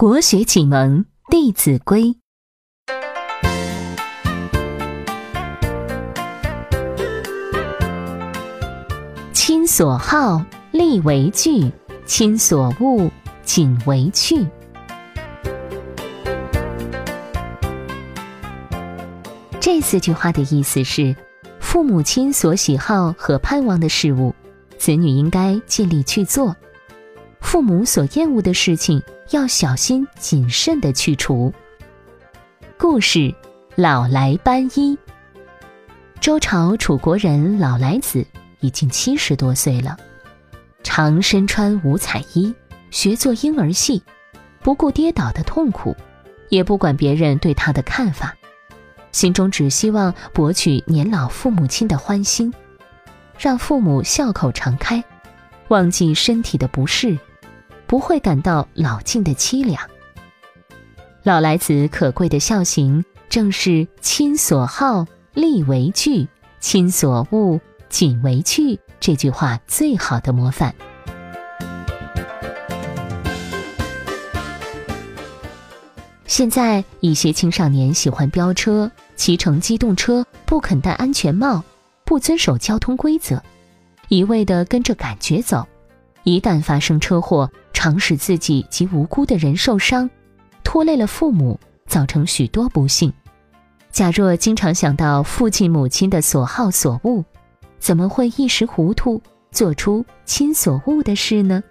国学启蒙。《弟子规》：亲所好，力为具；亲所恶，谨为去。这四句话的意思是：父母亲所喜好和盼望的事物，子女应该尽力去做；父母所厌恶的事情。要小心谨慎的去除。故事：老来斑衣。周朝楚国人老来子已经七十多岁了，常身穿五彩衣，学做婴儿戏，不顾跌倒的痛苦，也不管别人对他的看法，心中只希望博取年老父母亲的欢心，让父母笑口常开，忘记身体的不适。不会感到老境的凄凉。老来子可贵的孝行，正是“亲所好，力为具；亲所恶，谨为去”这句话最好的模范。现在一些青少年喜欢飙车、骑乘机动车，不肯戴安全帽，不遵守交通规则，一味地跟着感觉走。一旦发生车祸，常使自己及无辜的人受伤，拖累了父母，造成许多不幸。假若经常想到父亲母亲的所好所恶，怎么会一时糊涂做出亲所恶的事呢？